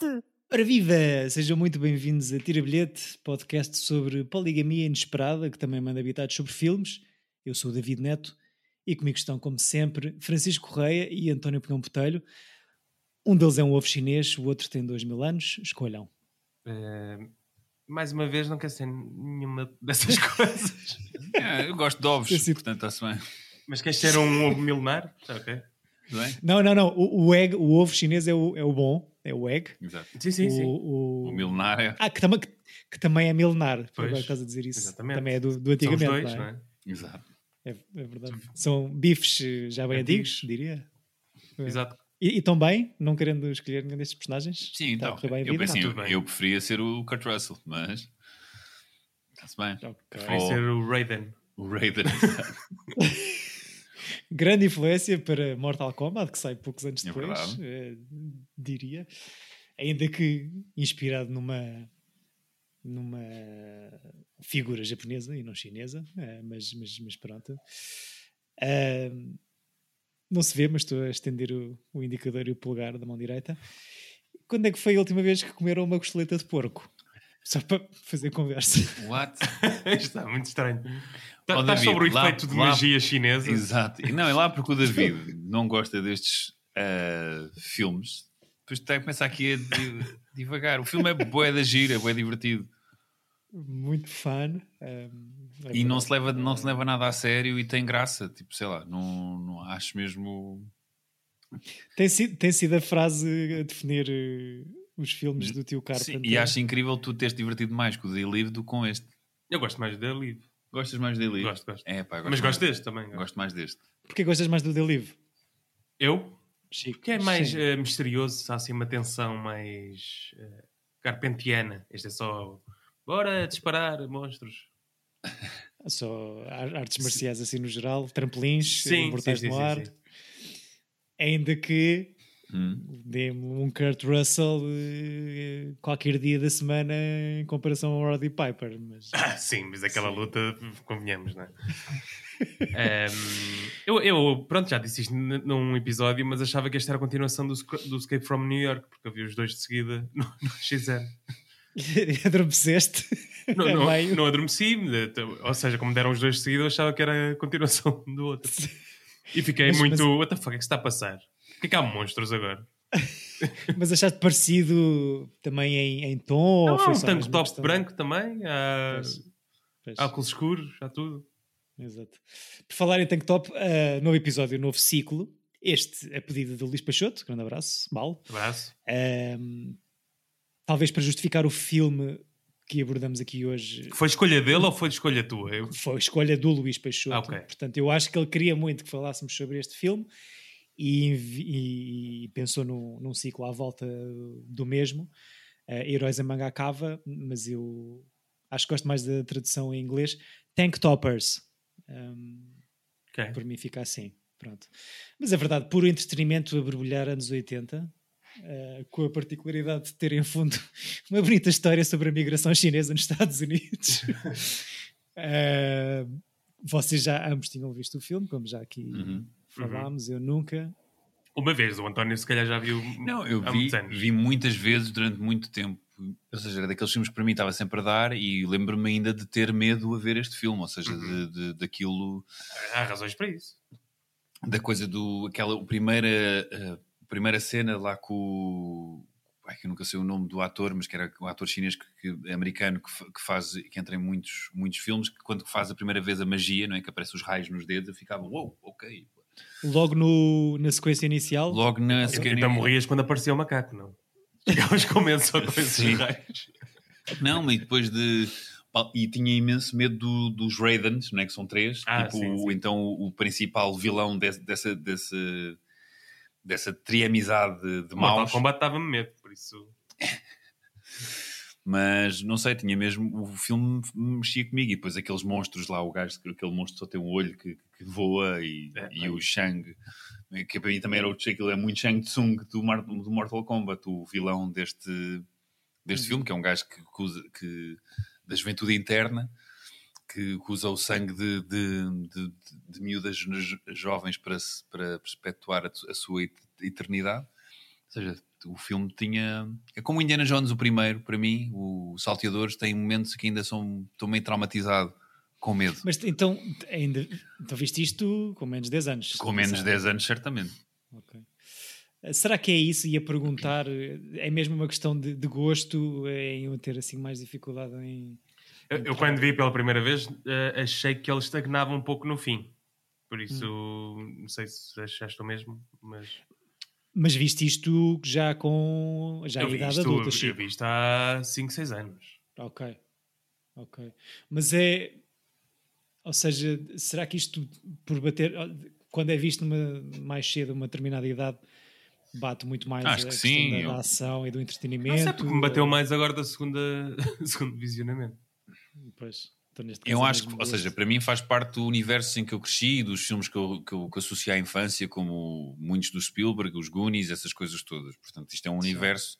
bilhete! Ora viva! Sejam muito bem-vindos a Tira Bilhete, podcast sobre poligamia inesperada, que também manda habitados sobre filmes. Eu sou o David Neto e comigo estão, como sempre, Francisco Correia e António Pinhão Botelho. Um deles é um ovo chinês, o outro tem dois mil anos. Escolham. Uh, mais uma vez, não quer ser nenhuma dessas coisas. É, eu gosto de ovos, portanto está-se bem. Mas queres ser um ovo milenar? Está ok. Não, não, não. O, o, egg, o ovo chinês é o, é o bom, é o egg. Exato. Sim, sim, o, sim. O, o milenar é. Ah, que, tam que, que também é milenar. Pois, Agora estás a dizer isso. Exatamente. Também é do, do antigamente. São os dois, não é? não é? Exato. É, é verdade. São bifes eh, já bem antigos, Antigos. diria. Exato. E, e tão bem, não querendo escolher nenhum destes personagens. Sim, então. bem Eu, vida? pensei, Tá eu, eu preferia ser o Kurt Russell, mas. Está-se bem. Ok. Vai Oh. ser o Raiden. O Raiden. Grande influência para Mortal Kombat, que sai poucos anos É depois, eh, diria. Ainda que inspirado numa numa figura japonesa e não chinesa, eh, mas, mas, mas pronto. Ah, não se vê, mas estou a estender o, o indicador e o polegar da mão direita. Quando é que foi a última vez que comeram uma costeleta de porco? Só para fazer conversa. What? Está muito estranho. Está, Oh, está David, sobre o lá- efeito de lá- magia chinesa. Exato. E não, é lá porque o David não gosta destes ah, filmes. Depois está a começar aqui a divagar. O filme é bué da gira, é bué divertido. Muito fã. ah, é E não se, leva, não se leva nada a sério e tem graça. Tipo, sei lá, não, não acho mesmo. Tem sido, tem sido a frase a definir eh, os filmes do tio Carpenter. Sim, e acho incrível tu teres divertido mais com o The Live do que com este. Eu gosto mais dele livre. Gostas mais do The Live? Gosto, gosto. É, pá, Mas mais- gosto deste também. Gosto. Gosto mais deste. Porquê gostas mais do The Live? Eu? Chico. Que é mais Sim. eh, misterioso, há assim uma tensão mais eh, carpentiana. Este é só bora disparar monstros. Só ar- artes marciais assim no geral, trampolins, Sim, sim, mortais sim, sim, no sim, ar. sim. Ainda que Hum. dê-me um Kurt Russell eh, qualquer dia da semana em comparação ao Roddy Piper. Mas Ah, sim, mas aquela luta, convenhamos, não é? Ehm, eu, eu, pronto, já disse isto num episódio, mas achava que esta era a continuação do, do Escape from New York, porque eu vi os dois de seguida no, no XN. adormeceste Não, não, não adormeci, ou seja, como deram os dois de seguida, eu achava que era a continuação do outro. E fiquei Mas- muito, mas- what the fuck, o que é que se está a passar? Que é que há monstros agora? Mas achaste parecido também em, em tom? Não, ou há foi um tanque top questão- branco também, há Pois, pois. óculos escuros, há tudo. Exato. Por falar em tank top, uh, novo episódio, novo ciclo. Este a pedido do Luís Peixoto, grande abraço, mal. Abraço. Um, talvez para justificar o filme que abordamos aqui hoje, Foi escolha dele ou foi escolha tua? Eu... foi escolha do Luís Peixoto. Ah, ok. Portanto, eu acho que ele queria muito que falássemos sobre este filme e, e- pensou num, num ciclo à volta do mesmo, uh, Heróis em Manga Cava, mas eu acho que gosto mais da tradução em inglês, Tank Toppers. Um, Ok. por mim fica assim. Pronto. Mas é verdade, puro entretenimento a borbulhar anos 80, eh, com a particularidade de ter em fundo uma bonita história sobre a migração chinesa nos Estados Unidos. Eh, vocês já ambos tinham visto o filme, como já aqui Uhum. Falámos, eu nunca. Uma vez, o António se calhar já viu Não, eu há vi, muitos anos. vi muitas vezes durante muito tempo. Ou seja, era daqueles filmes que para mim estava sempre a dar e lembro-me ainda de ter medo a ver este filme, ou seja, Uhum. de, de- daquilo, Há razões para isso. da coisa do, aquela primeira, a primeira cena lá com o, ai, que eu nunca sei o nome do ator, mas que era o ator chinês que, que- americano que, que faz, que entra em muitos, muitos filmes, que quando faz a primeira vez a magia, não é, que aparece os raios nos dedos, eu ficava, uou, ok. Logo no, na sequência inicial, Logo na second- Então morrias quando aparecia o macaco, não? Ficavas com medo só com esses Sim. raios. Não, e depois de. E tinha imenso medo do- dos Raidens, não é? Que são três. Ah, tipo, sim, sim. então o, o principal vilão desse- dessa, desse, dessa triamizade de, maus. Kombat dava-me medo, por isso. Mas não sei, tinha mesmo. O filme mexia comigo. E depois aqueles monstros lá, o gajo, aquele monstro só tem um olho que, que voa e, É, e pá. o Shang. Que para mim também era outro. Aquilo é muito Shang Tsung do, Mar- do Mortal Kombat, o vilão deste, deste filme, que é um gajo que, que usa. Que, da juventude interna que, que usa o sangue de, de, de, de miúdas jo- jovens para, para perpetuar a, a sua et- eternidade. Ou seja, o filme tinha. É como o Indiana Jones, o primeiro, para mim, o Salteadores, tem momentos que ainda são. Estou meio traumatizado, com medo. Mas então, ainda, então viste isto com menos de 10 anos? Com menos de 10 anos, certamente. Ok. Será que é isso? Ia perguntar, é mesmo uma questão de, de gosto em eu ter assim mais dificuldade em. Eu, eu quando vi pela primeira vez, uh, achei que ele estagnava um pouco no fim. Por isso, hum. não sei se achaste o mesmo, mas. Mas viste isto já com já eu idade isto, adulta, Chico? Eu vi isto há 5, 6 anos. Ok. Ok. Mas é. Ou seja, será que isto por bater. Quando é visto numa, mais cedo, uma determinada idade, bate muito mais Acho a que sim, da, eu- da ação e do entretenimento. Não sei porque me bateu mais agora da segunda segundo visionamento. Pois, Eu caso é acho que, ou seja, para mim faz parte do universo em que eu cresci, dos filmes que eu, que eu, que eu associei à infância, como muitos do Spielberg, os Goonies, essas coisas todas. Portanto, isto é um universo,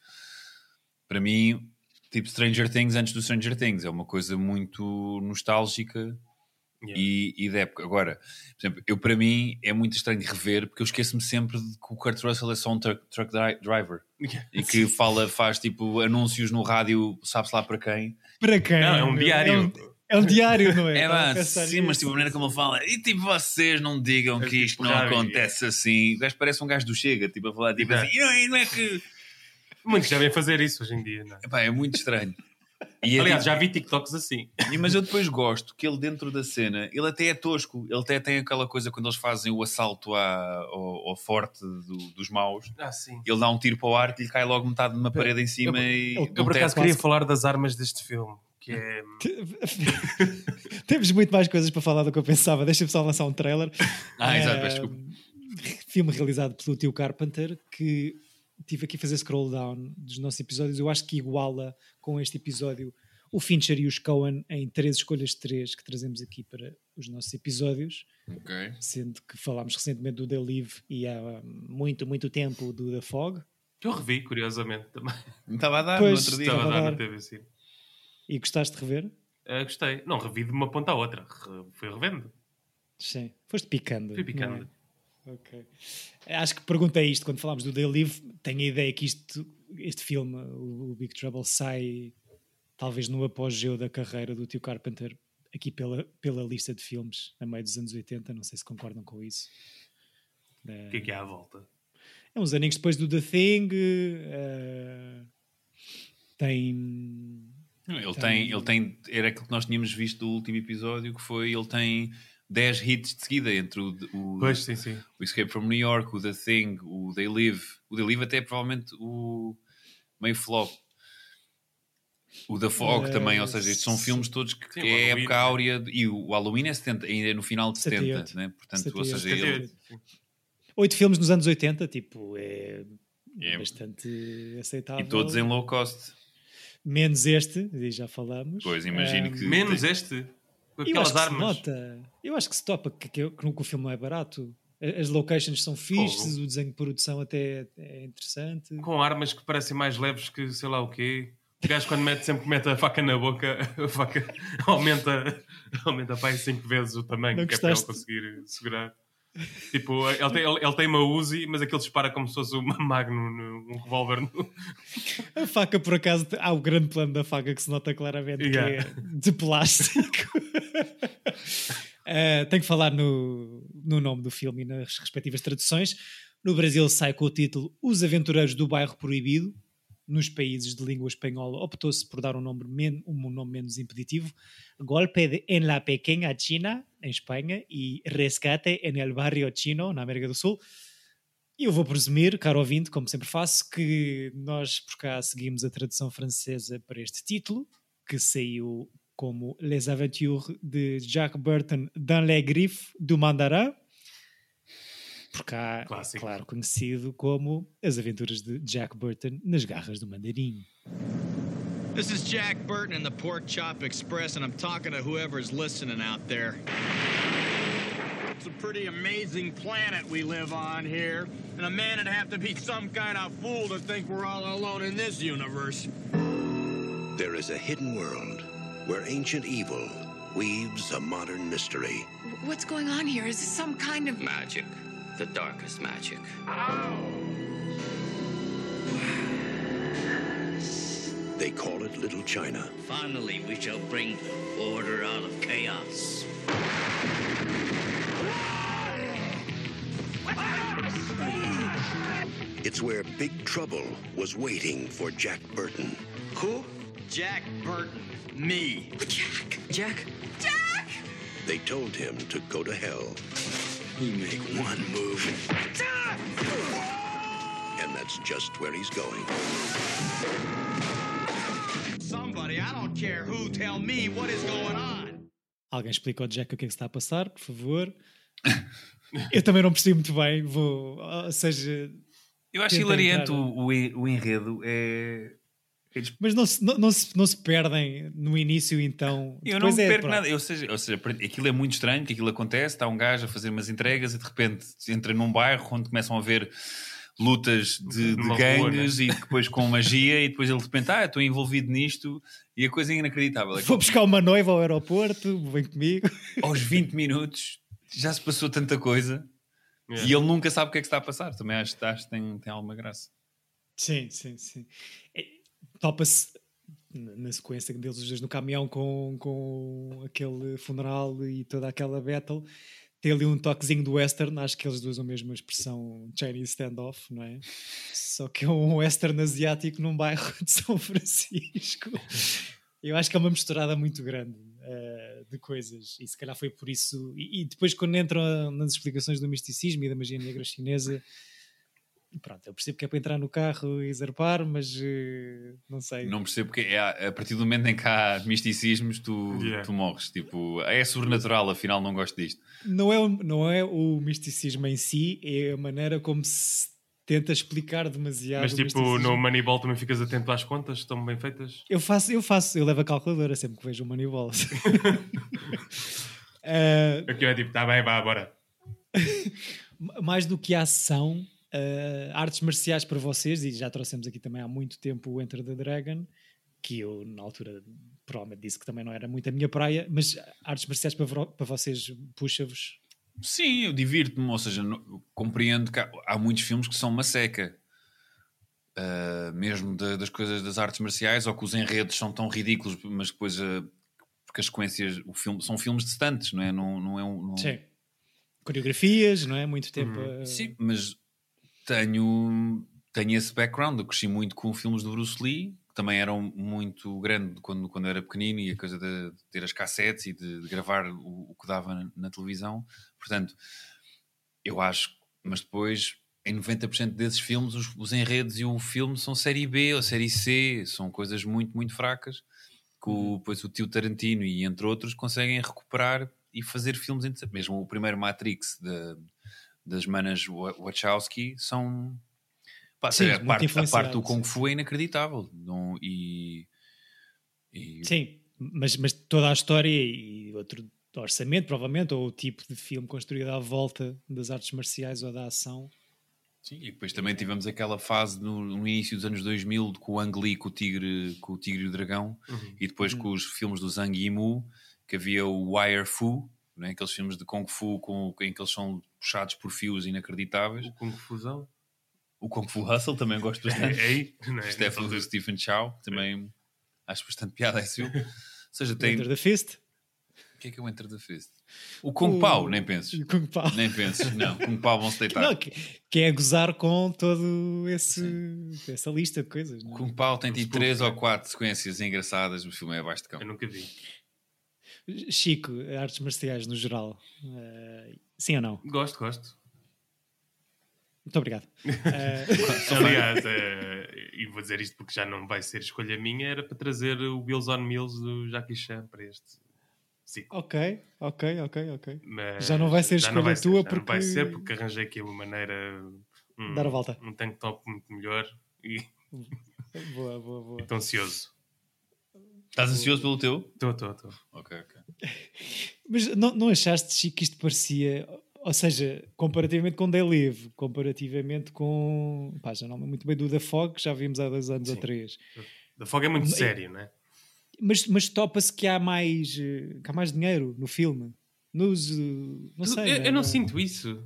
para mim, tipo Stranger Things antes do Stranger Things. É uma coisa muito nostálgica Yeah. e, e da época. Agora, por exemplo, eu para mim é muito estranho de rever porque eu esqueço-me sempre de que o Kurt Russell é só um truck, truck dri- driver e que fala, faz tipo anúncios no rádio, sabe-se lá para quem. Para quem? Não, é um diário. É um, é um diário, não é? É, a mas sim, mas tipo, a maneira como ele fala, e tipo, vocês não digam É que tipo isto não acontece assim. O gajo parece um gajo do Chega, tipo, a falar, tipo Exato. assim, "Não, não é que. Muitos já devem fazer isso hoje em dia, não é? Epá, é muito estranho. E é Aliás, tipo- já vi TikToks assim. e- mas eu depois gosto que ele, dentro da cena, ele até é tosco. Ele até tem aquela coisa quando eles fazem o assalto à- ao, ao forte do- dos maus. Ah, sim. Ele dá um tiro para o ar que lhe cai logo metade de uma parede em cima eu- e. eu- Eu por acaso queria falar das armas deste filme, que é. Temos muito mais coisas para falar do que eu pensava. Deixa-me só lançar um trailer. Ah, exato, Eh, peço desculpa. Filme realizado pelo tio Carpenter que tive aqui a fazer scroll down dos nossos episódios. Eu acho que iguala com este episódio o Fincher e os Cohen em três escolhas de três que trazemos aqui para os nossos episódios. Ok. Sendo que falámos recentemente do The Live e há hum, muito, muito tempo do The Fog. Que eu revi, curiosamente, também. Estava a dar Pois, no outro dia. Estava a a dar na dar. TV, sim. E gostaste de rever? Ah, gostei. Não, revi de uma ponta à outra. Re- Fui revendo. Sim. Foste picando. Fui picando. é? Ok. Acho que perguntei isto quando falámos do The Live. Tenho a ideia que isto, este filme, o, Big Trouble, sai talvez no apogeu da carreira do tio Carpenter, aqui pela, pela lista de filmes, a meio dos anos 80. Não sei se concordam com isso. O que é que há à volta? É uns aninhos depois do The Thing. eh, tem. Ele tem, ele tem, era aquilo que nós tínhamos visto do último episódio, que foi, ele tem 10 hits de seguida entre o, o, Pois, sim, sim. o Escape from New York, o The Thing, o They Live. O They Live até é provavelmente o meio flop. O The Fog Eh, também, ou seja, estes são filmes todos que, Sim, que é época né? áurea, de- e o Halloween é 70, ainda é no final de 70, 78. né? portanto, ou 78. seja, ele, 78, sim. Oito filmes nos anos 80, tipo, é, É. bastante aceitável. e todos em low cost. Menos este, e já falamos. Pois, imagino Ahm, que- Menos este. Com Eu acho aquelas que se armas. nota. Eu acho que se topa que, que, que o filme não é barato. As locations são fixes, Fogo. o desenho de produção até é interessante. Com armas que parecem mais leves que sei lá o quê. O gajo quando mete, sempre que mete a faca na boca, a faca aumenta, aumenta para aí 5 vezes o tamanho Não que é para ele gostaste? conseguir segurar. Tipo, ele tem, ele, ele tem uma Uzi, mas aquilo dispara como se fosse uma Magnum, um revólver. no- A faca, por acaso, há o grande plano da faca que se nota claramente Yeah. que é de plástico. Uh, tenho que falar no, no nome do filme e nas respectivas traduções. No Brasil sai com o título Os Aventureiros do Bairro Proibido. Nos países de língua espanhola optou-se por dar um nome, men- um nome menos impeditivo. Golpe de, en la Pequeña China, em Espanha, e Rescate en el Barrio Chino, na América do Sul. E eu vou presumir, caro ouvinte, como sempre faço, que nós por cá seguimos a tradução francesa para este título, que saiu como Les Aventures de Jacques Burton dans les griffes du mandarin. Por cá, Clássico. claro, conhecido como As Aventuras de Jack Burton nas garras do mandarim. This is Jack Burton in the Pork Chop Express, and I'm talking to whoever's listening out there. It's a pretty amazing planet we live on here. And a man would have to be some kind of fool to think we're all alone in this universe. There is a hidden world where ancient evil weaves a modern mystery. What's going on here? Is this some kind of Magic. The darkest magic. They call it Little China. Finally, we shall bring order out of chaos. It's where Big Trouble was waiting for Jack Burton. Who? Jack Burton. Me. Jack. Jack? Jack! They told him to go to hell. You make one move. And that's just where he's going. Alguém explica ao Jack o que é que se está a passar, por favor. Eu também não percebi muito bem, vou. Ou seja. Eu acho hilariante entrar. o, o, en- o enredo. É... eles- Mas não se, não, não se, não se perdem no início, então. Eu Depois não é, perco pronto. nada. Ou seja, ou seja, aquilo é muito estranho que aquilo acontece. Está um gajo a fazer umas entregas e de repente entra num bairro onde começam a haver lutas de, de gangues né? e depois com magia e depois ele de repente, ah, estou envolvido nisto e a coisa é inacreditável. É que Vou buscar uma noiva ao aeroporto, vem comigo. aos 20 minutos já se passou tanta coisa Yeah. e ele nunca sabe o que é que está a passar. Também acho, acho que tem, tem alguma graça. Sim, sim, sim. É, Topa-se na na sequência deles os dois no caminhão com, com aquele funeral e toda aquela battle. Tem ali um toquezinho do western, acho que eles usam mesmo a expressão Chinese standoff, não é? Só que é um western asiático num bairro de São Francisco. Eu acho que é uma misturada muito grande eh, de coisas, e se calhar foi por isso. E, e depois, quando entram nas explicações do misticismo e da magia negra chinesa, pronto, eu percebo que é para entrar no carro e zarpar, mas eh, não sei. Não percebo porque é a, partir do momento em que há misticismos, tu, Yeah. tu morres. Tipo, é sobrenatural, afinal não gosto disto. Não, é, o- não é o misticismo em si, é a maneira como se tenta explicar demasiado. Mas tipo, no Moneyball também ficas atento às contas, estão bem feitas? Eu faço, eu faço, eu levo a calculadora sempre que vejo o Moneyball. Eh, Aqui é tipo, tá bem, vá, bora. mais do que a ação, eh, artes marciais para vocês, e já trouxemos aqui também há muito tempo o Enter the Dragon, que eu na altura provavelmente disse que também não era muito a minha praia, mas artes marciais para, para vocês puxa-vos. Sim, eu divirto-me, ou seja, compreendo que há, há muitos filmes que são uma seca. Ah, mesmo da- das coisas das artes marciais, ou que os enredos são tão ridículos, mas depois ah, porque as sequências, o filme, são filmes distantes, não é? Não, não é um, não- Sim. Coreografias, não é? Muito tempo. a- Sim, mas tenho, tenho esse background. Eu cresci muito com filmes do Bruce Lee, que também eram muito grande quando, quando eu era pequenino, e a coisa de, de ter as cassetes e de, de gravar o, o que dava na, na televisão. Portanto, eu acho, mas depois, em 90% desses filmes, os, os enredos e o filme são série B ou série C, são coisas muito, muito fracas. Que o, depois o tio Tarantino e entre outros conseguem recuperar e fazer filmes interessantes. Mesmo o primeiro Matrix da- das manas Wa- Wachowski são. Pá, Sim, a, parte, a parte do Kung sim. Fu é inacreditável. Não, e, e- Sim, mas, mas toda a história e outro orçamento, provavelmente, ou o tipo de filme construído à volta das artes marciais ou da ação. Sim, e depois também tivemos aquela fase no, no início dos anos 2000 com o Ang Lee, com o Tigre, com o tigre e o Dragão, Uhum. e depois com os filmes do Zhang Yimou, que havia o Wire Fu, não é? aqueles filmes de Kung Fu com, em que eles são puxados por fios inacreditáveis. O Kung Fusão. O Kung Fu Hustle também gosto É, bastante. é aí, não é? Stephen do Stephen Chow, também acho bastante piada esse filme. Ou seja, tem. Enter the Fist. O que é que é o Enter the Fist? O Kung O- Pao, nem penses. o Kung Pao. Nem penses, não. Kung Pao vão-se deitar. Não, que, que é gozar com todo esse essa lista de coisas. Não? é? Kung Pao tem tipo três ou é. quatro sequências engraçadas, o filme é abaixo de cão. Eu nunca vi. Chico, artes marciais no geral. eh, sim ou não? Gosto, gosto. Muito obrigado. Eh, Aliás, eh, e vou dizer isto porque já não vai ser escolha minha, era para trazer o Wheels on Meals do Jackie Chan para este ciclo. ok, ok, ok, ok. Mas Já não vai ser escolha vai ser, tua já Não vai porque- ser porque arranjei aqui uma maneira. Um, Dar a volta. Um tank top muito melhor e Boa, boa, boa. estou ansioso. Estás ansioso pelo teu? Estou, estou, estou. Ok, ok. Mas não, não achaste, Chico, que isto parecia. Ou seja, comparativamente com They Live, comparativamente com. Pá, já não me lembro muito bem do The Fog, que já vimos há dois anos ou Sim. três. Da Fogo é muito Não- sério, não é? Mas, mas topa-se que há mais eh, que há mais dinheiro no filme. Nos, eh, não Tu- sei. eu, né? eu não sinto isso.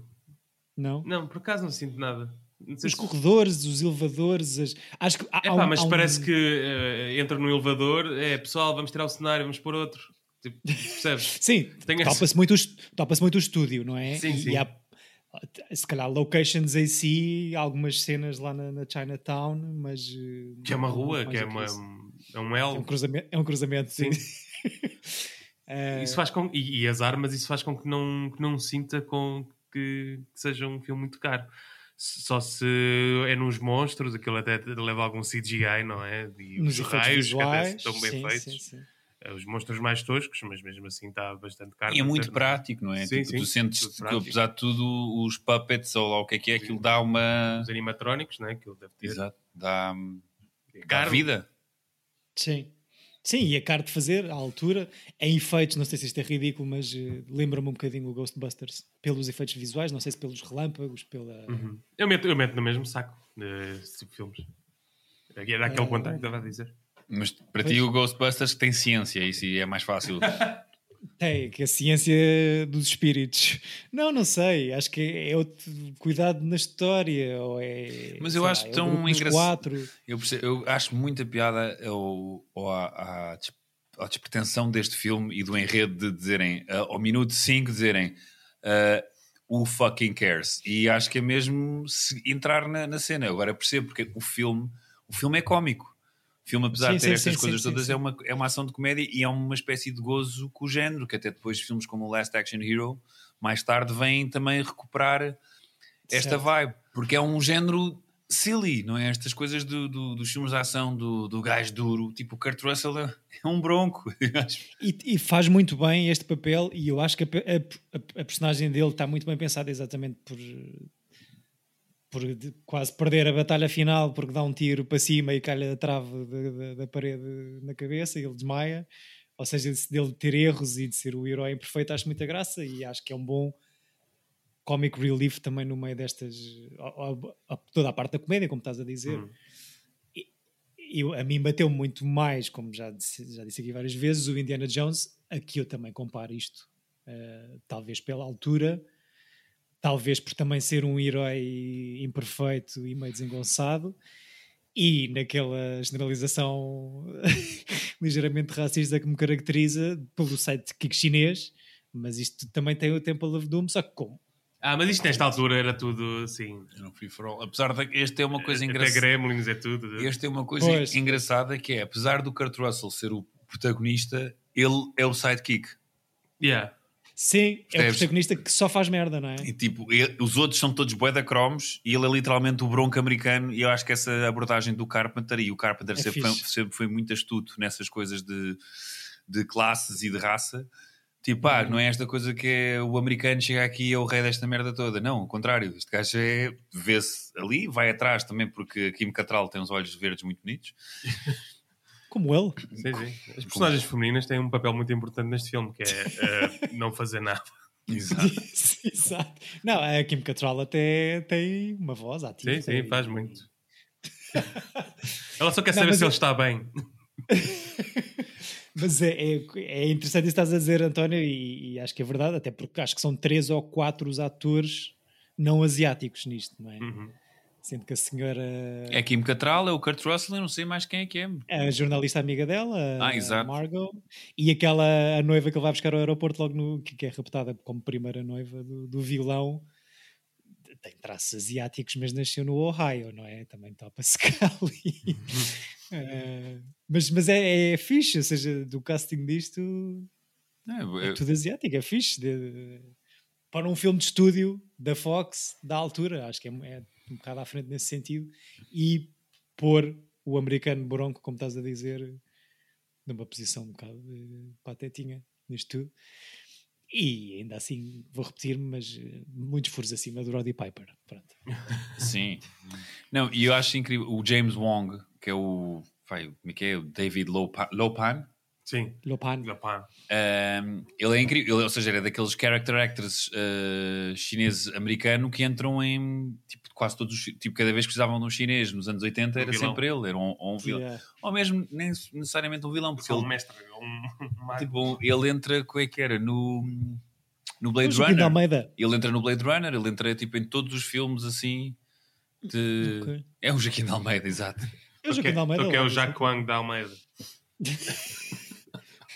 Não? Não, por acaso não sinto nada. Os se- corredores, os elevadores, as... acho que há, Epá, um- mas há um- parece que eh, entra no elevador, é pessoal, vamos tirar o cenário, vamos pôr outro. Tipo, percebes? Sim, esse- topa-se muito, topa-se muito o estúdio, não é? Sim, sim. e há, se calhar, locations em si, algumas cenas lá na, na Chinatown, mas. eh, Que é uma rua, que é, uma, é um É um L. cruzamento. É um cruzamento Sim. Eh, Isso faz com, e, e as armas, isso faz com que não, que não sinta com que, que seja um filme muito caro. Só se é nos monstros, aquilo até leva algum CGI, não é? E nos os raios que até visuais. estão bem sim, feitos. sim, sim. Eh, Os monstros mais toscos, mas mesmo assim está bastante caro. E é muito ter, não prático, não é? Sim, tipo, sim, tu sentes tudo que, apesar de tudo, os puppets ou lá o que é que é, aquilo dá uma. Os animatrónicos, não é? Aquilo deve ter. Exato, dá, É dá vida. Sim. Sim, e é caro de fazer, à altura, em efeitos, não sei se isto é ridículo, mas eh, lembra-me um bocadinho o Ghostbusters, pelos efeitos visuais, não sei se pelos relâmpagos, pela... Uhum. Eu, meto, eu meto no mesmo saco de filmes. Aqui Era aquele Eh, contacto que estava a dizer. Mas para Pois. ti o Ghostbusters que tem ciência, isso é mais fácil. Tem, que é a ciência dos espíritos. Não, não sei, acho que é, é outro cuidado na história, ou é... Mas eu acho lá, é tão dos engraçado. Eu, eu acho muita piada ao, ao, à, à des- à despretensão deste filme e do enredo de dizerem, ao minuto 5, dizerem ah, o fucking cares. E acho que é mesmo entrar na, na cena. Agora percebo porque o filme, o filme é cómico. Filme, apesar Sim, de ter sim, estas sim, coisas todas, É, uma, é uma ação de comédia e é uma espécie de gozo com o género, que até depois filmes como Last Action Hero, mais tarde, vêm também recuperar esta Certo. vibe, porque é um género silly, não é? Estas coisas do, do- dos filmes de ação do, do gajo duro, tipo o Kurt Russell é é um bronco. E, e faz muito bem este papel, e eu acho que a- a- a personagem dele está muito bem pensada exatamente por, por quase perder a batalha final porque dá um tiro para cima e calha a trave da, da- da parede na cabeça e ele desmaia. Ou seja, dele ter erros e de ser o herói imperfeito, acho muita graça e acho que é um bom comic relief também no meio destas. a- a- toda a parte da comédia, como estás a dizer. Uhum. Eu, a mim bateu muito mais, como já disse, já disse aqui várias vezes, o Indiana Jones. Aqui eu também comparo isto, eh, talvez pela altura, talvez por também ser um herói imperfeito e meio desengonçado, e naquela generalização ligeiramente racista que me caracteriza pelo sidekick chinês. Mas isto também tem o Temple of Doom, só que como? Ah, mas isto nesta altura era tudo assim. Era um free for all. Apesar de que este é uma coisa Até engraçada. Gremlins é tudo. Este é uma coisa Pois. engraçada que é, apesar do Kurt Russell ser o protagonista, ele é o sidekick. Yeah. Sim, é o protagonista que só faz merda, não é? E tipo, ele- os outros são todos bué da cromos e ele é literalmente o bronco americano e eu acho que essa abordagem do Carpenter e o Carpenter É sempre, foi, sempre foi muito astuto nessas coisas de, de classes e de raça. Tipo, ah, não é esta coisa que é o americano chega aqui e é o rei desta merda toda. Não, ao contrário. Este gajo é, vê-se ali, vai atrás também porque Kim Cattrall tem uns olhos verdes muito bonitos. Como ele. Sim, sim. As personagens femininas têm um papel muito importante neste filme, que é eh, não fazer nada. Exato. Exato. Não, a Kim Cattrall até tem uma voz ativa. Sim, sim, e- faz muito. Ela só quer Não, saber se eu- ele está bem. Mas é, é, é interessante isso que estás a dizer, António, e, e acho que é verdade, até porque acho que são três ou quatro os atores não asiáticos nisto, não é? Uhum. Sendo que a senhora, É a Kim Cattrall, é o Kurt Russell, eu não sei mais quem é que é. a jornalista amiga dela, Ah, exato. Margot, e aquela a noiva que ele vai buscar ao aeroporto logo no, que, é raptada como primeira noiva do, do vilão, tem traços asiáticos, mas nasceu no Ohio, não é? Também topa-se cá ali. Eh, mas mas é, é fixe, ou seja, do casting disto É, é é- tudo asiático, é fixe. de- de- para um filme de estúdio da Fox, da altura, acho que é, é um bocado à frente nesse sentido. E pôr o americano bronco, como estás a dizer, numa posição um bocado eh, patetinha nisto tudo. E ainda assim, vou repetir-me, mas eh, muitos furos acima do Roddy Piper. Pronto. Sim. Não, e eu acho incrível. O James Wong, que é o. Vai, como é que é? O David Lopan. Lopan Sim. Lopan. Lapá. um, ele é incrível. Ele, ou seja, ele é daqueles character actors uh, chineses-americano que entram em. Tipo, quase todos os. Tipo, cada vez que precisavam de um chinês nos anos 80 era Um vilão. sempre ele. Era um, um vilão. Yeah. Ou mesmo nem necessariamente um vilão, porque Só um ele, mestre. Um, um tipo, ele entra. Como é que era? No. No Blade o Joaquim de Runner. Almeida. Ele entra no Blade Runner, ele entra tipo em todos os filmes assim. de- Ok. É o Joaquim de Almeida, exato. Eu Porque, joguei de Almeida. porque é o Jacques Wang da Almeida.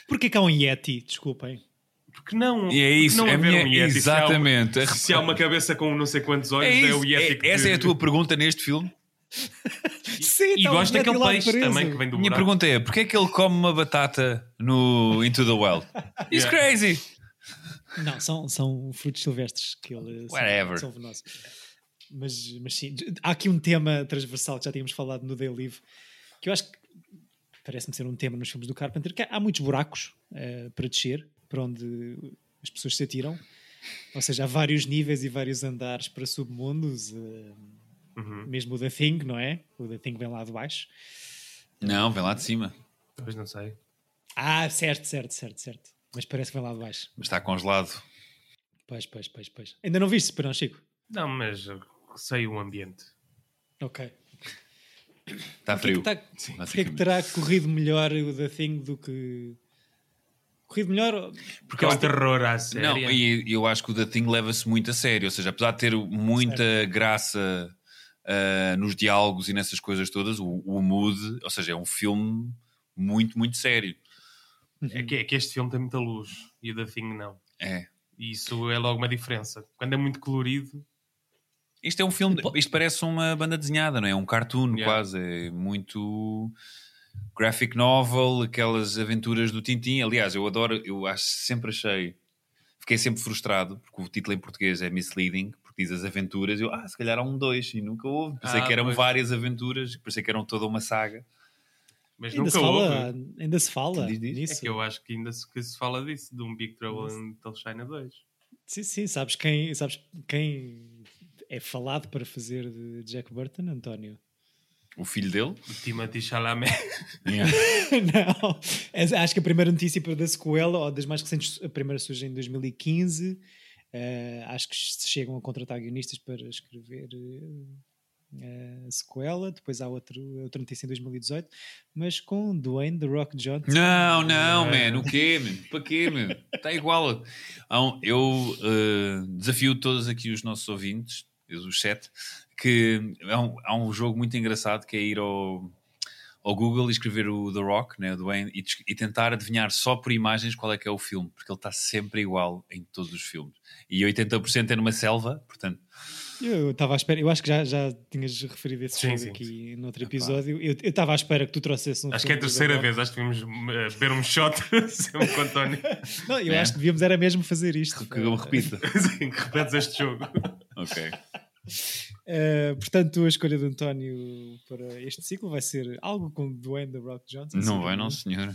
Porquê que há um Yeti? Desculpem. Porque não? E é isso, não é minha- um Yeti? Se há um- exatamente. Se há uma cabeça com não sei quantos olhos, É é, isso, o Yeti é- que essa é a tua pergunta neste filme? Sim, E um gosto daquele peixe preso. também que vem do Minha buraco. pergunta é: porquê é que ele come uma batata no Into the Wild? It's Yeah. crazy! Não, são, são frutos silvestres que ele Whatever. são, são venenosos. Mas, mas sim, há aqui um tema transversal que já tínhamos falado no Day Live, que eu acho que parece-me ser um tema nos filmes do Carpenter, que há muitos buracos eh, para descer, para onde as pessoas se atiram. Ou seja, há vários níveis e vários andares para submundos, eh, Uhum. mesmo o The Thing, não é? O The Thing vem lá de baixo. Não, vem lá de cima. Talvez não sei. Ah, certo, certo, certo, certo. Mas parece que vem lá de baixo. Mas está congelado. Pois, pois, pois, pois. Ainda não viste, para não, Chico? Não, mas sei o ambiente. Ok. Está Porquê frio. que, tá- porquê que basicamente. terá corrido melhor o The Thing do que. Corrido melhor? Porque é um terror à série. Não, e eu acho que o The Thing leva-se muito a sério. Ou seja, apesar de ter muita graça ah, nos diálogos e nessas coisas todas, o, o mood, ou seja, é um filme muito, muito sério. É que, é que este filme tem muita luz e o The Thing não. É. E isso é logo uma diferença. Quando é muito colorido, Isto é um filme, isto parece uma banda desenhada, não é? Um cartoon Yeah. quase. É muito graphic novel, aquelas aventuras do Tintin. Aliás, eu adoro, eu acho sempre achei, fiquei sempre frustrado, porque o título em português é misleading, porque diz as aventuras. Eu, ah, se calhar há um dois, e nunca houve. Pensei Ah, que eram pois. várias aventuras, pensei que eram toda uma saga. mas Ainda nunca se, fala, houve. ainda se fala Diz, diz. nisso. É que eu acho que ainda se, que se fala disso, de um Big Trouble in Little China 2. Sim, sim, sabes quem, sabes quem é falado para fazer de Jack Burton, António? O filho dele. O Timothy Chalamet. não, acho que a primeira notícia para da sequela, ou das mais recentes, a primeira surge em 2015. Eh, acho que se chegam a contratar guionistas para escrever eh, a sequela. Depois há outro, outra notícia em 2018, mas com Dwayne The Rock Johnson. Não, não, É. man, o quê, man? Para quê, man? Está igual. Eu eh, desafio todos aqui os nossos ouvintes, os sete, que há um, há um jogo muito engraçado que é ir ao, ao Google e escrever o The Rock, né, o Dwayne, e, e tentar adivinhar só por imagens qual é que é o filme, porque ele está sempre igual em todos os filmes. E 80% é numa selva, portanto, Eu estava à espera, eu acho que já, já tinhas referido esse Sim, aqui noutro Epá. episódio. Eu estava à espera que tu trouxesse um Acho que é a do terceira vez. Acho que devíamos eh, beber um shot sempre com o António. Não, eu É. acho que devíamos era mesmo fazer isto. que eu me repita. Sim, que repetes este jogo. ok. Eh, portanto, a escolha de António para este ciclo vai ser algo com Dwayne The Rock Johnson. Não vai, não, senhor.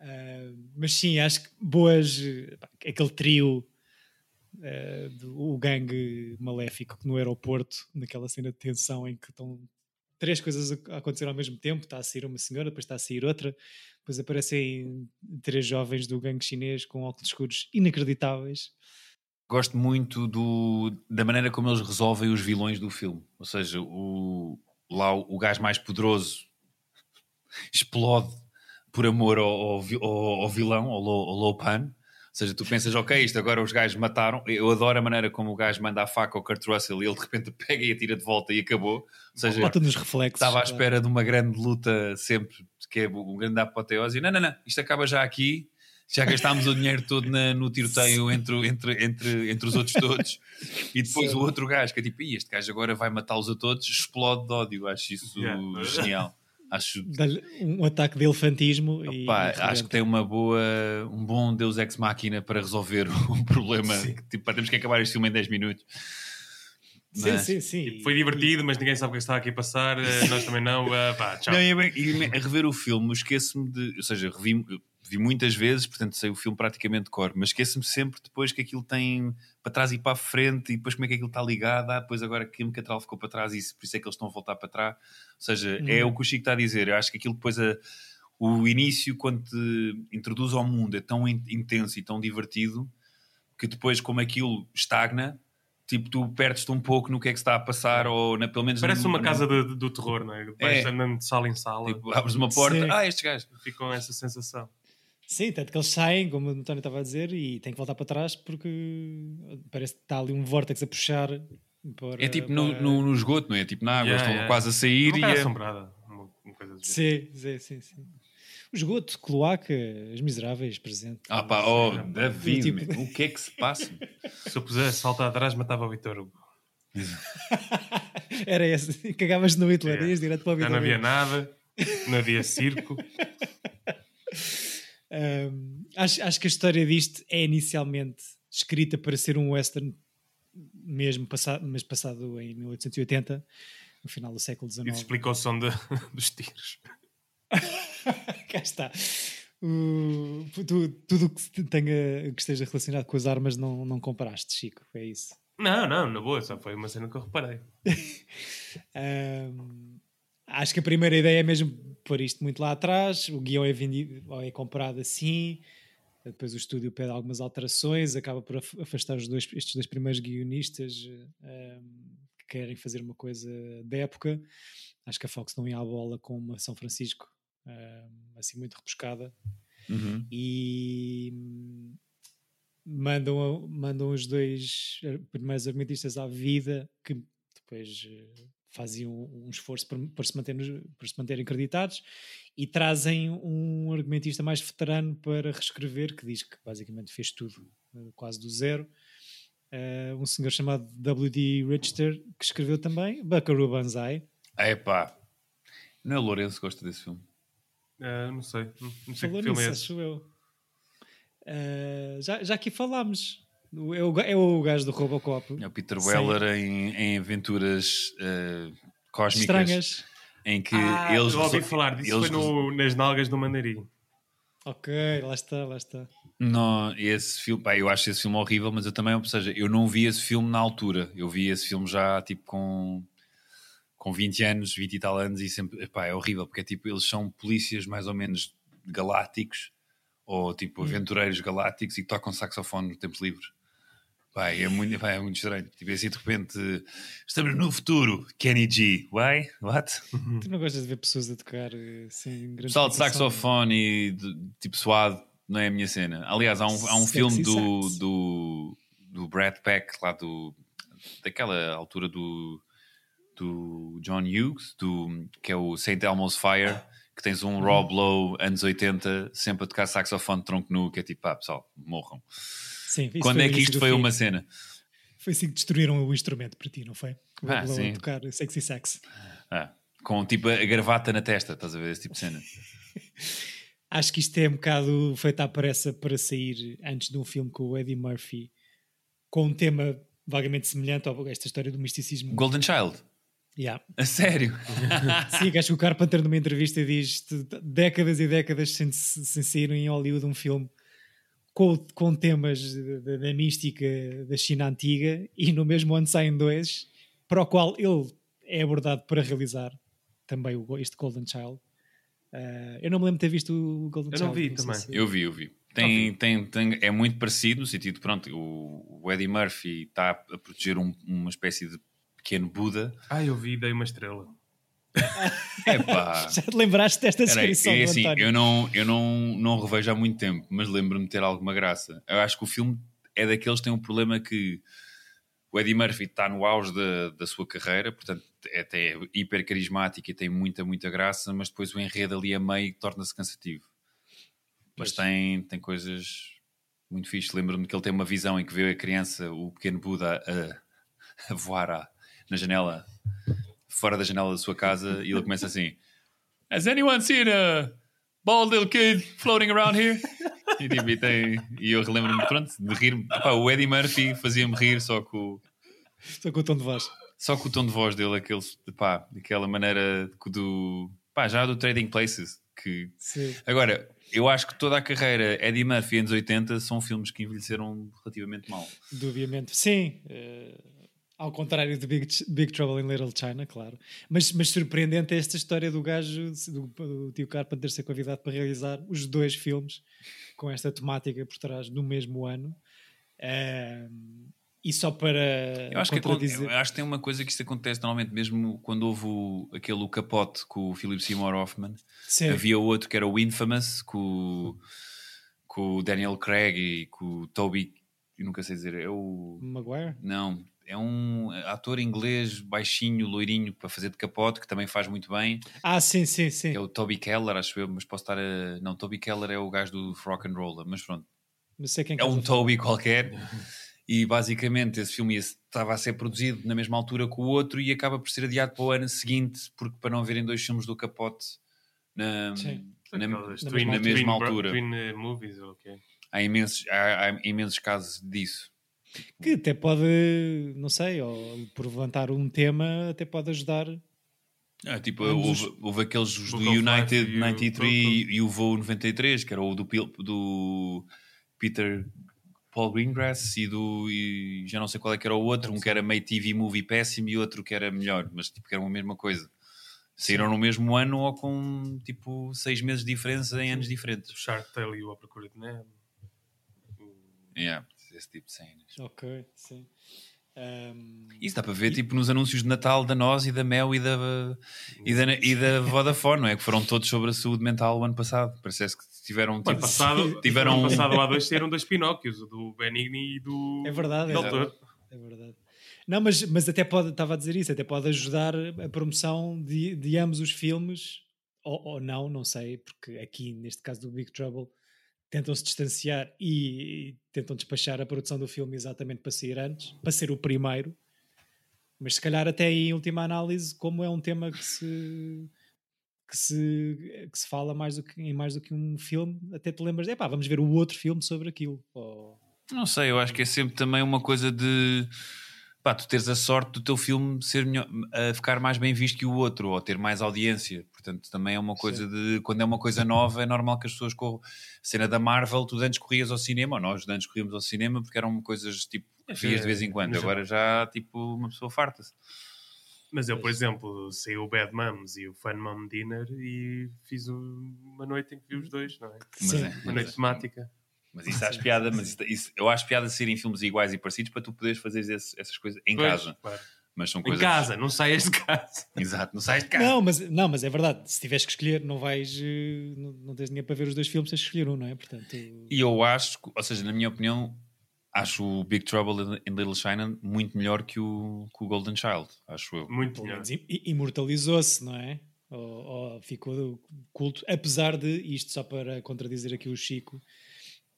Eh, mas sim, acho que boas. Aquele trio, eh, do, o gangue maléfico no aeroporto, naquela cena de tensão em que estão três coisas a acontecer ao mesmo tempo: está a sair uma senhora, depois está a sair outra, depois aparecem três jovens do gangue chinês com óculos escuros inacreditáveis. Gosto muito do, da maneira como eles resolvem os vilões do filme. Ou seja, o, lá o, o gajo mais poderoso explode por amor ao, ao, ao- vilão, ao, Lo, ao Lo seja, tu pensas, ok, isto agora os gajos mataram. Eu adoro a maneira como o gajo manda a faca ao Kurt Russell e ele de repente pega e atira de volta e acabou. Ou seja, Bota nos reflexos. estava à espera de uma grande luta sempre, que é um grande apoteose. E não, não, não, isto acaba já aqui. Já gastámos o dinheiro todo na- no tiroteio entre, entre, entre, entre os outros todos. E depois Sim. o outro gajo, que é tipo, "Ih, este gajo agora vai matá-los a todos, explode de ódio. Acho isso Yeah. genial. Acho, Dá-lhe um ataque de elefantismo e. Pá, e acho que tem uma boa, um bom Deus Ex Máquina para resolver o problema. Sim. Tipo, pá, temos que acabar este filme em 10 minutos. Sim, Mas- sim, sim. Foi divertido, mas ninguém sabe o que está aqui a passar. eh, Nós também não. eh, pá, tchau. Não, e, é bem- e a rever o filme, esqueço-me de. Ou seja, revi, vi muitas vezes, portanto sei o filme praticamente de cor, mas esqueço-me sempre depois que aquilo tem para trás e para a frente e depois como é que aquilo está ligado. Ah, depois agora que o Catral ficou para trás e por isso é que eles estão a voltar para trás. Ou seja, é Uhum. o que o Chico está a dizer. Eu acho que aquilo depois. A, o início, quando te introduz ao mundo, é tão in- intenso e tão divertido que depois, como aquilo estagna, tipo, tu perdes-te um pouco no que é que se está a passar, ou na, pelo menos Parece na- uma na- casa de- do terror, não é? Vais É. andando de sala em sala. Tipo, abres uma porta, Sim. ah, estes gajos. Fico com essa sensação. Sim, tanto que eles saem, como o António estava a dizer, e têm que voltar para trás porque parece que está ali um vórtex a puxar Para- É tipo no, para- no, no esgoto, não é? Tipo na água, Yeah, estão yeah. quase a sair Uma e. é- assombrada. Uma, uma coisa do género. Sim, sim, sim, sim. O esgoto, cloaca, os miseráveis, presente. Ah pá, oh, David, tipo- o que é que se passa? Se eu pusesse saltar atrás, matava o Vitor Hugo. Era esse. Cagavas no Hitler, É. ias direto para o Já Vitor não havia Hugo. nada, não havia circo. Um, acho, acho que a história disto é inicialmente escrita para ser um western mesmo passado, mas passado em 1880, no final do século XIX. te explica o som de- dos tiros. Cá está. O- tu- tudo o que tenha que esteja relacionado com as armas não, não compraste, Chico. É isso. Não, não, na boa, só foi uma cena que eu reparei. Um, acho que a primeira ideia é mesmo pôr isto muito lá atrás. O guião é vendido ou é comprado assim. Depois o estúdio pede algumas alterações, acaba por af- afastar os dois, estes dois primeiros guionistas um, que querem fazer uma coisa da época. Acho que a Fox não ia à bola com uma São Francisco um, assim muito rebuscada Uhum. e mandam, mandam os dois eh, primeiros argumentistas à vida que depois eh, faziam um esforço por, por se manter por se manterem acreditados e trazem um argumentista mais veterano para reescrever, que diz que basicamente fez tudo eh, quase do zero. Eh, um senhor chamado W.D. Richter, que escreveu também Buckaroo Banzai. É pá, não é o Lourenço que gosta desse filme? Ah, não sei, não não sei Falou que filme nisso, é esse. acho eu. Eh, já, já aqui falámos. É o, é o gajo do Robocop. É o Peter. Weller em, em aventuras eh, cósmicas Estranhas. em que Ah, eles eu ouvi falar disso, eles foi no- nas nalgas do mandarim. Ok, lá está, lá está. Não, esse filme, pá, eu acho esse filme horrível, mas eu também, ou seja, eu não vi esse filme na altura. Eu vi esse filme já tipo com, com 20 anos, 20 e tal anos, e sempre, pá, é horrível, porque é tipo, eles são polícias mais ou menos galácticos, ou tipo aventureiros galácticos e que tocam saxofone no tempo livre. Pá, é muito, pá, é muito estranho. Tipo assim, de repente, estamos no futuro, Kenny G. Why? What? Tu não gostas de ver pessoas a tocar sem grande Pessoal de saxofone e de- tipo suado não é a minha cena. Aliás, há um, há um filme do, do, do Brad Peck, lá do, daquela altura do, do John Hughes, do, que é o St. Elmo's Fire, que tens um Rob Lowe, anos 80, sempre a tocar saxofone de tronco nu, que é tipo, pá, pessoal, morram. Sim, Quando é que isto foi uma cena? Foi assim que destruíram o instrumento para ti, não foi? O Ah, sim. tocar sexy sax. Ah, com tipo a gravata na testa, estás a ver esse tipo de cena? Acho que isto é um bocado feito à pressa para sair antes de um filme com o Eddie Murphy com um tema vagamente semelhante a esta história do misticismo. Golden Child, Yeah. a sério? Sim, acho que o Carpenter numa entrevista diz "Te- décadas e décadas sem, sem sair em Hollywood um filme com, com temas da, da mística da China antiga e no mesmo ano saem dois para o qual ele é abordado para realizar também o, este Golden Child. Ah, eu não me lembro de ter visto o Golden Eu Child. não vi sei também. se- Eu vi, eu vi. Tem, tem, tem, é muito parecido no sentido, pronto, o, o Eddie Murphy está a proteger um- uma espécie de pequeno Buda. Ah, eu vi, dei uma estrela. Epá, Já te lembraste desta Peraí, descrição é do assim, António? eu não, eu não, não revejo há muito tempo, mas lembro-me de ter alguma graça. Eu acho que o filme é daqueles que tem um problema que o Eddie Murphy está no auge da, da sua carreira, portanto é até hiper carismático e tem muita, muita graça, mas depois o enredo ali a meio torna-se cansativo. Mas tem, tem coisas muito fixe. Lembro-me que ele tem uma visão em que vê a criança, o pequeno Buda, a, a voar à- na janela, fora da janela da sua casa, e ele começa assim: Has anyone seen a bald little kid floating around here? E, tipo, e, tem, e eu relembro-me, pronto, de rir. Pá, o Eddie Murphy fazia-me rir só com, o- Estou com o tom de voz. só com o tom de voz dele, aquele, pá, daquela maneira do. pá, já do Trading Places. Que... Sim. Agora, eu acho que toda a carreira Eddie Murphy anos 80 são filmes que envelheceram relativamente mal. Dubiamente. Sim. eh, ao contrário de Big, Big Trouble in Little China, claro. Mas, mas surpreendente é esta história do gajo, do, do tio Carpenter ser convidado para realizar os dois filmes com esta temática por trás no mesmo ano. Ahm, e só para Eu acho, que, contradizer... eu acho que tem uma coisa que isto acontece normalmente, mesmo quando houve o, aquele capote com o Philip Seymour Hoffman. Sim. Havia outro que era o Infamous com, o- com o Daniel Craig e com o Toby. Eu nunca sei dizer. É o. Maguire? Não, é um ator inglês baixinho, loirinho, para fazer de capote, que também faz muito bem. Ah, sim, sim, sim. É o Toby Keller, acho eu, mas posso estar a... Não, Toby Keller é o gajo do Rock and Roll, mas pronto. Não sei quem que É um. Toby qualquer. E basicamente esse filme estava a ser produzido na mesma altura que o outro e acaba por ser adiado para o ano seguinte, porque para não haverem dois filmes do capote na, Sim. na, na twin- mesma, altura. Twin eh, movies, ou o quê? Há, imensos, há, há imensos casos disso. Que até pode, não sei, ou por levantar um tema, até pode ajudar. Ah, tipo, houve, houve aqueles do United e o 93 Broken. e o Voo 93, que era o do, do Peter Paul Greengrass e do e já não sei qual é que era o outro, um que era meio TV movie péssimo e outro que era melhor, mas tipo que era a mesma coisa. Saíram no mesmo ano ou com tipo seis meses de diferença em anos O diferentes. Shark Tale e o A Procura de Nemo. Yeah, esse tipo de cenas. Ok, sim. Ahm, Isso dá para ver tipo nos anúncios de Natal da Nós e da Mel e da, e da, e da Vodafone, não é? Que foram todos sobre a saúde mental o ano passado. Parece que tiveram O ano tipo, passado, tiveram- ano passado há dois saíram dois Pinóquios, o do Benigni e do É verdade, é Doutor. verdade. É verdade. Não, mas, mas até pode, estava a dizer isso, até pode ajudar a promoção de, de ambos os filmes, ou, ou não, não sei, porque aqui, neste caso do Big Trouble, tentam se distanciar e, tentam despachar a produção do filme exatamente para sair antes, para ser o primeiro. Mas se calhar até em última análise, como é um tema que se que se, que se fala mais do que, em mais do que um filme, até te lembras, epá, vamos ver o outro filme sobre aquilo. Ou, Não sei, eu acho que é sempre também uma coisa de pá, tu teres a sorte do teu filme ser melhor, a ficar mais bem visto que o outro, ou ter mais audiência. Portanto, também é uma coisa de quando é uma coisa nova, é normal que as pessoas corram. Cena da Marvel, tu antes corrias ao cinema, ou nós antes corríamos ao cinema porque eram coisas tipo que vias de vez em quando. Mas- Agora já tipo uma pessoa farta-se. Mas eu, por exemplo, saiu o Bad Moms e o Fun Mom Dinner e fiz um- uma noite em que vi os dois, não é? Sim. é, Uma noite é. temática. Mas isso acho piada, mas isso, isso- eu acho piada serem filmes iguais e parecidos para tu poderes fazer esse- essas coisas em Pois, casa. claro. Mas são Em coisas. casa, não saias de casa. Exato, não sais de casa. Não, mas, não, mas é verdade. Se tiveres que escolher, não vais. eh, Não, não tens dinheiro para ver os dois filmes, tens que escolher um, não é? Portanto, E eu acho, ou seja, na minha opinião, acho o Big Trouble in Little China muito melhor que o, que o Golden Child, acho eu. Muito melhor. imortalizou-se, não é? Ou, ou ficou culto. Apesar de, isto só para contradizer aqui o Chico,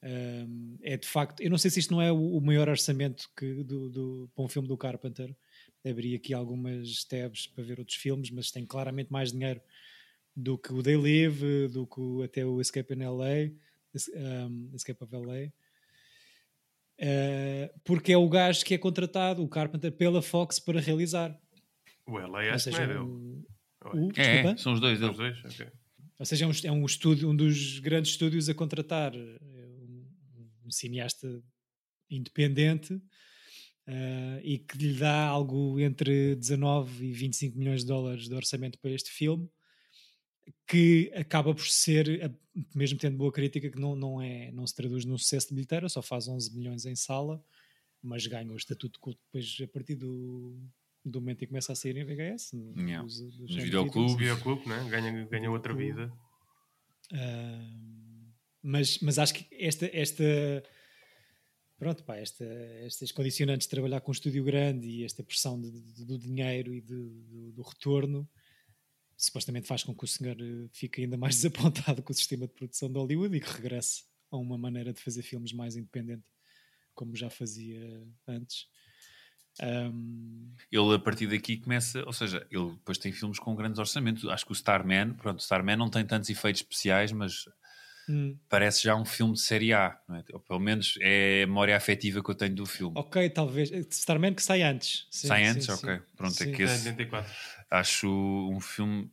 hum, é de facto. Eu não sei se isto não é o, o maior orçamento que do, do, para um filme do Carpenter. Abri aqui algumas tabs para ver outros filmes, mas tem claramente mais dinheiro do que o They Live, do que o- até o Escape in LA, um, Escape of LA. Eh, porque é o gajo que é contratado, o Carpenter, pela Fox para realizar. O LA Ou acho que não seja, é o- o- É, são os dois Os dois? Ok. Ou seja, é um, é um estúdio, um dos grandes estúdios a contratar um, cineasta independente eh, e que lhe dá algo entre 19 e 25 milhões de dólares de orçamento para este filme, que acaba por ser, a- mesmo tendo boa crítica, que não, não, é, não se traduz num sucesso de bilheteira, só faz 11 milhões em sala, mas ganha o estatuto de culto depois a partir do, do momento em que começa a sair em VHS. Yeah. dos- dos videoclube, né? ganha, ganha outra vida. Ahm, mas, mas acho que esta, esta pronto, pá, esta, estas condicionantes de trabalhar com um estúdio grande e esta pressão de- de- do dinheiro e de- do, do retorno supostamente faz com que o senhor eh, fique ainda mais desapontado com o sistema de produção de Hollywood e que regresse a uma maneira de fazer filmes mais independente como já fazia antes. Ahm, Ele a partir daqui começa, ou seja, ele depois tem filmes com grandes orçamentos. Acho que o Starman, pronto, o Starman não tem tantos efeitos especiais, mas hum, parece já um filme de série A, não é? Ou pelo menos é a memória afetiva que eu tenho do filme. ok, talvez. Starman que sai antes. Sim, Sai antes? sim. ok. Pronto, Sim. é que esse 84. acho um filme.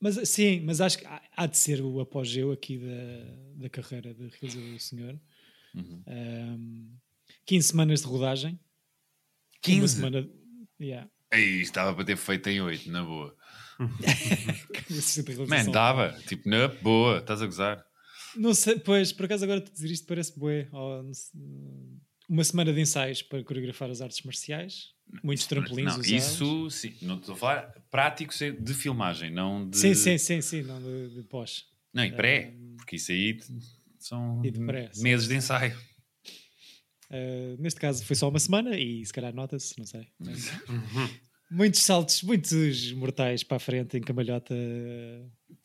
Mas sim, mas acho que há, há de ser o apogeu aqui da, da carreira de realizador do senhor. Uhum. Um, 15 semanas de rodagem. 15? Uma semana. Yeah. Ei, estava para ter feito em 8, na boa. Man, dava, tipo, na boa, estás a gozar. Não sei, pois, por acaso agora te dizer isto parece bué. Uma semana de ensaios para coreografar as artes marciais. Muitos trampolins Não, usados. isso, sim, não estou a falar prático de filmagem, não de. Sim, sim, sim, sim, não de, de pós. Não, e pré, porque isso aí são de meses de ensaio. Uh, neste caso foi só uma semana e se calhar nota-se, não sei. Uhum. muitos saltos, muitos mortais para a frente em camalhota.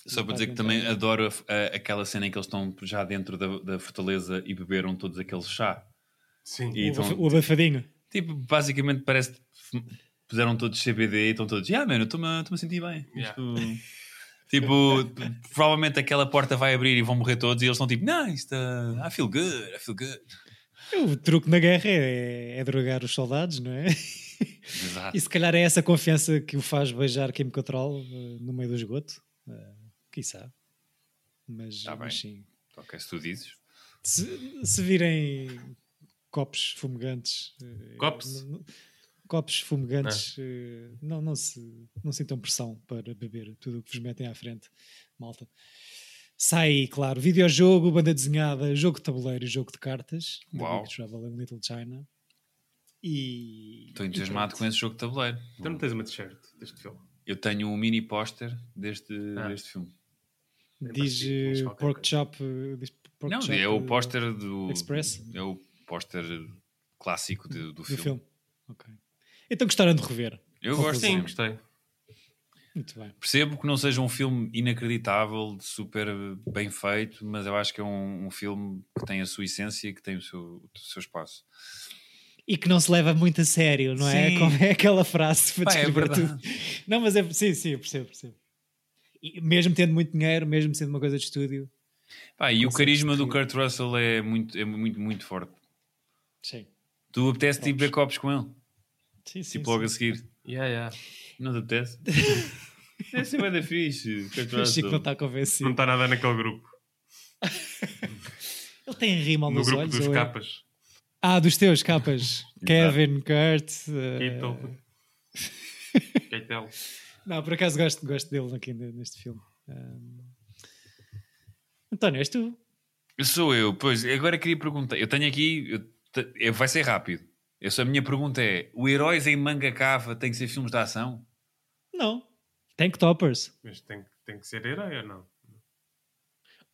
Só para dizer que também adoro a- a- aquela cena em que eles estão já dentro da, da fortaleza e beberam todos aquele chá. Sim. E o, então- o abafadinho. Tipo, basicamente parece que puseram todos CBD e estão todos, ah, mano, estou-me a estou-me a sentir bem. Yeah. Isto- tipo, provavelmente aquela porta vai abrir e vão morrer todos e eles estão tipo, não, isto, uh, I feel good, I feel good. O truque na guerra é, é drogar os soldados, não é? Exato. E se calhar é essa confiança que o faz beijar Kim Control eh, no meio do esgoto. Uh, quiçá. Mas, Tá mas sim. Ok, se tu dizes. Se, se virem copos fumegantes. eh, Copos? Copos fumegantes, eh, não, não, se, não sintam pressão para beber tudo o que vos metem à frente, malta. Sai, claro, videojogo, banda desenhada, jogo de tabuleiro e jogo de cartas. Uau. Big Trouble in Little China. E. Estou entusiasmado com esse jogo de tabuleiro. Então não tens uma t-shirt deste filme. Eu tenho um mini póster deste, Ah. deste filme. Diz Diz eh, Pork. Chop. eh, diz pork Não, chop, é o eh, póster do. Express? É o póster clássico de- do, do filme. filme. Ok. Então gostaram de rever. Eu gosto Sim, sim. gostei. Muito bem. Percebo que não seja um filme inacreditável, super bem feito, mas eu acho que é um, um filme que tem a sua essência e que tem o seu, o seu espaço. E que não se leva muito a sério, não é? Sim. Como é aquela frase para Pá, é descrever tudo. Não, mas é, sim, sim, eu percebo, percebo. E mesmo tendo muito dinheiro, mesmo sendo uma coisa de estúdio, Pá, e o carisma do Kurt Russell é muito, é muito, muito forte. sim. Tu apetece tipo ver copos com ele? Sim, sim, Tipo logo a sim. seguir. Yeah, yeah. Não te apetece? Ser bem da fixe. O Chico não Russell. está convencido. Não está nada naquele grupo. Ele tem rima No nos grupo olhos? dos é- capas. Ah, dos teus capas. Kevin, Kurt. eh, Keitel. Keitel. Não, por acaso gosto, gosto dele aqui neste filme. Ahm, António, és tu? Sou eu, pois. Agora queria perguntar. Eu tenho aqui. eu te- vai ser rápido. Eu, só- a minha pergunta é: o Heróis em Manga Cava tem que ser filmes de ação? Não. Tank Toppers. Mas tem, tem que ser herói ou não?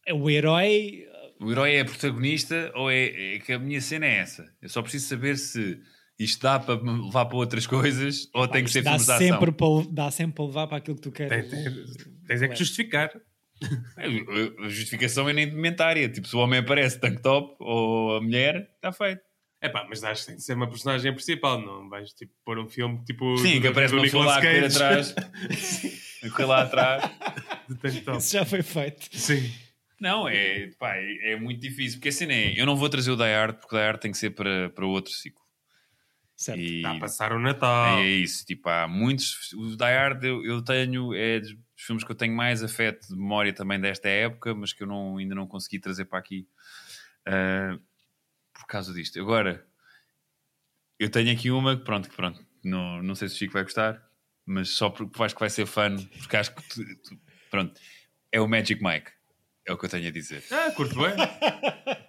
É O herói. O herói é protagonista ou é, é que a minha cena é essa? Eu só preciso saber se isto dá para me levar para outras coisas ou tem que ser filmes de ação. sempre, para, dá sempre para levar para aquilo que tu queres. Tem- tem- tens é que justificar. A justificação é nem documentária. Tipo, se o homem aparece tank top ou a mulher, está feito. É pá, mas acho que tem de ser uma personagem principal, não vais tipo pôr um filme tipo. Sim, do- que aparece uma pessoa lá a correr atrás. a correr lá atrás. Isso já foi feito. Sim. Não, é, pá, é, é muito difícil. Porque assim é, eu não vou trazer o Die Hard porque o Die Hard tem que ser para, para outro ciclo. Certo. E Está a passar o Natal. é isso. Tipo, há muitos. O Die Hard eu, eu tenho, é dos filmes que eu tenho mais afeto de memória também desta época, mas que eu não, ainda não consegui trazer para aqui ah, por causa disto. Agora, eu tenho aqui uma que, pronto, que pronto, não, não sei se o Chico vai gostar, mas só porque acho que vai ser fã, porque acho que, tu- tu- pronto, é o Magic Mike. É o que eu tenho a dizer. Ah, curto bem.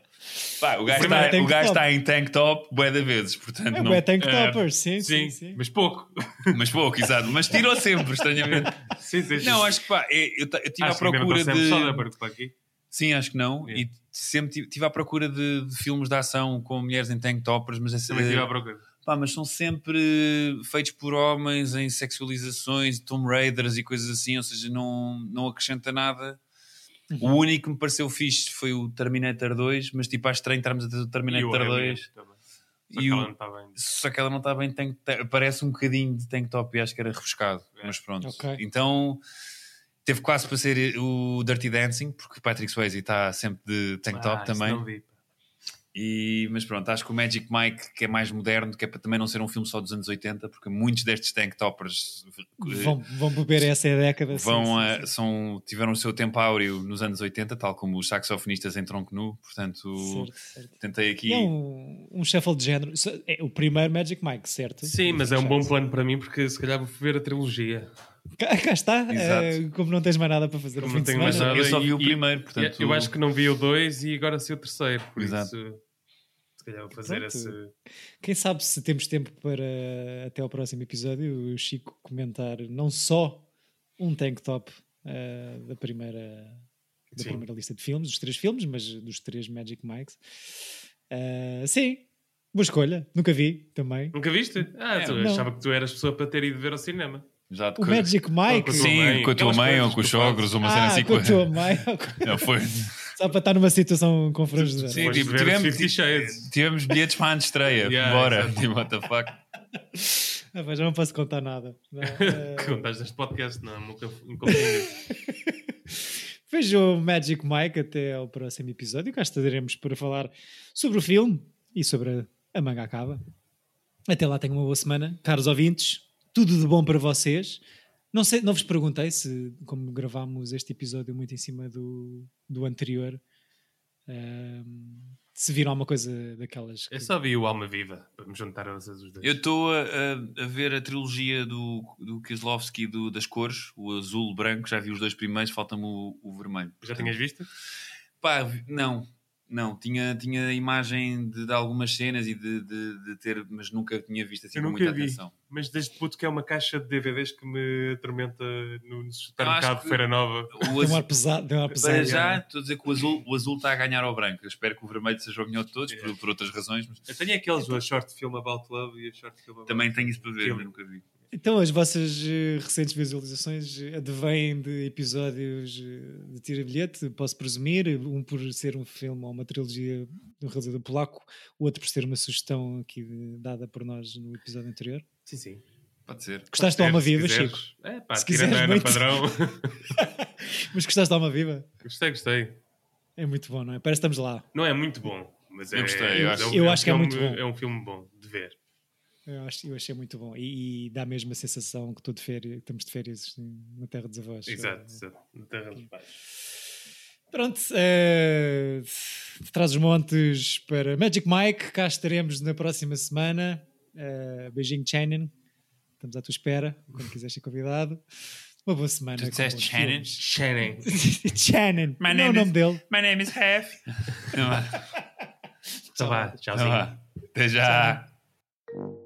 Pá, o gajo, está, o gajo está em tank top bué de vezes, portanto É não, o Tank é, Toppers, sim, sim, Sim, sim. mas pouco. mas pouco, exato, mas tirou sempre, estranhamente. Sim, sim, sim. Não, acho que pá, é- eu, eu estive à Acho não procura de. Soderbergh para aqui. Sim, acho que não. Yeah. E sempre tive, tive à procura de, de filmes de ação com mulheres em tank toppers, mas, essa, Também estive à procura. pá, mas são sempre feitos por homens em sexualizações, Tomb Raiders e coisas assim, ou seja, não, não acrescenta nada. O único que me pareceu fixe foi o Terminator 2, mas tipo, acho estranho estarmos a ter o E o Terminator Alien 2. também. Só E que o- ela não está bem. Só que ela não está bem, tank, parece um bocadinho de tank top e acho que era rebuscado, É. mas pronto. Ok. Então teve quase para ser o Dirty Dancing, porque o Patrick Swayze está sempre de tank top Ah, também. Não vi. E, mas pronto, acho que o Magic Mike, que é mais moderno, que é para também não ser um filme só dos anos 80, porque muitos destes tank toppers eh, Vão, vão beber essa década. vão sim, a- sim. são, tiveram o seu tempo áureo nos anos 80, tal como os saxofonistas em tronco nu, portanto Certo, certo. tentei aqui. E é um, um shuffle de género. É o primeiro Magic Mike, certo? Sim, mas é um bom plano para mim porque se calhar vou ver a trilogia. Cá, cá está. Exato. eh, como não tens mais nada para fazer Como não tenho mais nada. Eu só vi o primeiro, portanto. Eu acho que não vi o 2 e agora sei o terceiro. Por Exato. isso, se calhar vou fazer Pronto. esse. Quem sabe se temos tempo para até ao próximo episódio o Chico comentar não só um tank top eh, da primeira da Sim. primeira lista de filmes, dos três filmes, mas dos três Magic Mikes. Eh, sim, Boa escolha. Nunca vi também. Nunca viste? Ah, tu não. achava que tu eras pessoa para ter ido ver ao cinema. De O co- Magic Mike. com a tua Sim, mãe, com a tua mãe ou com os sogros, uma cena Ah, assim. com a tua mãe. Não, foi. Só para estar numa situação confrangedora. Sim, tipo, tivemos, tivemos bilhetes para a estreia. Yeah, Bora. exato. Tipo, what the fuck. Ah, não posso contar nada. Eh, contaste deste podcast, não, nunca. Vejam o Magic Mike até ao próximo episódio. Cá estaremos para falar sobre o filme e sobre a, a manga acaba. Até lá tenham uma boa semana. Caros ouvintes, tudo de bom para vocês. Não, sei, não vos perguntei se, como gravámos este episódio muito em cima do, do anterior, ehm, se viram alguma coisa daquelas. que- Eu só vi o Alma Viva, para me juntar a vocês os dois. Eu estou a, a- a ver a trilogia do, do Kieslowski do, das cores, o azul, o branco, já vi os dois primeiros, falta-me o, o vermelho. Já tinhas visto? Pá, não, não, tinha, tinha a imagem de, de algumas cenas e de, de, de ter, mas nunca tinha visto assim Eu com nunca muita vi. atenção. Mas desde puto que é uma caixa de DVDs que me atormenta no supermercado que- Feira Nova. O Tem um ar azul, pesado. Tem um ar pesado para já, estou a dizer que o azul, o azul está a ganhar ao branco. Eu espero que o vermelho seja o melhor de todos, por, por outras razões, mas Eu tenho aqueles, a short film about love e a short film about também tenho isso para ver, mas nunca vi. Então, as vossas eh, recentes visualizações eh, advêm de episódios eh, de Tira Bilhete, posso presumir, um por ser um filme ou uma trilogia de um realizador polaco, o outro por ser uma sugestão aqui dada por nós no episódio anterior. Sim, sim. Pode ser. Gostaste de Alma Viva. Chico? É pá, Se quiseres a Ana muito. Padrão. Mas gostaste de Alma Viva? gostei, gostei. É muito bom, não é? Parece que estamos lá. Não é muito bom, mas é, Eu gostei, eu é acho- um- eu um acho que é filme- muito bom. É um filme bom de ver. Eu, acho, eu achei muito bom. E, e dá mesmo a sensação que estou de férias, estamos de férias na Terra dos Avós. Exato, Eh, exato. Na Terra dos Pais. Pronto, eh, de trás os montes para Magic Mike, cá estaremos na próxima semana. Eh, beijinho, Shannon. Estamos à tua espera, quando quiseres ser convidado. Uma boa semana. Tu disseste Shannon? Shannon. Shannon, My não é o name nome is- dele. My name is. Não vá. Então vá, Então tchauzinho. vá. Até já. Tira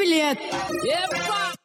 bilhete! Epa!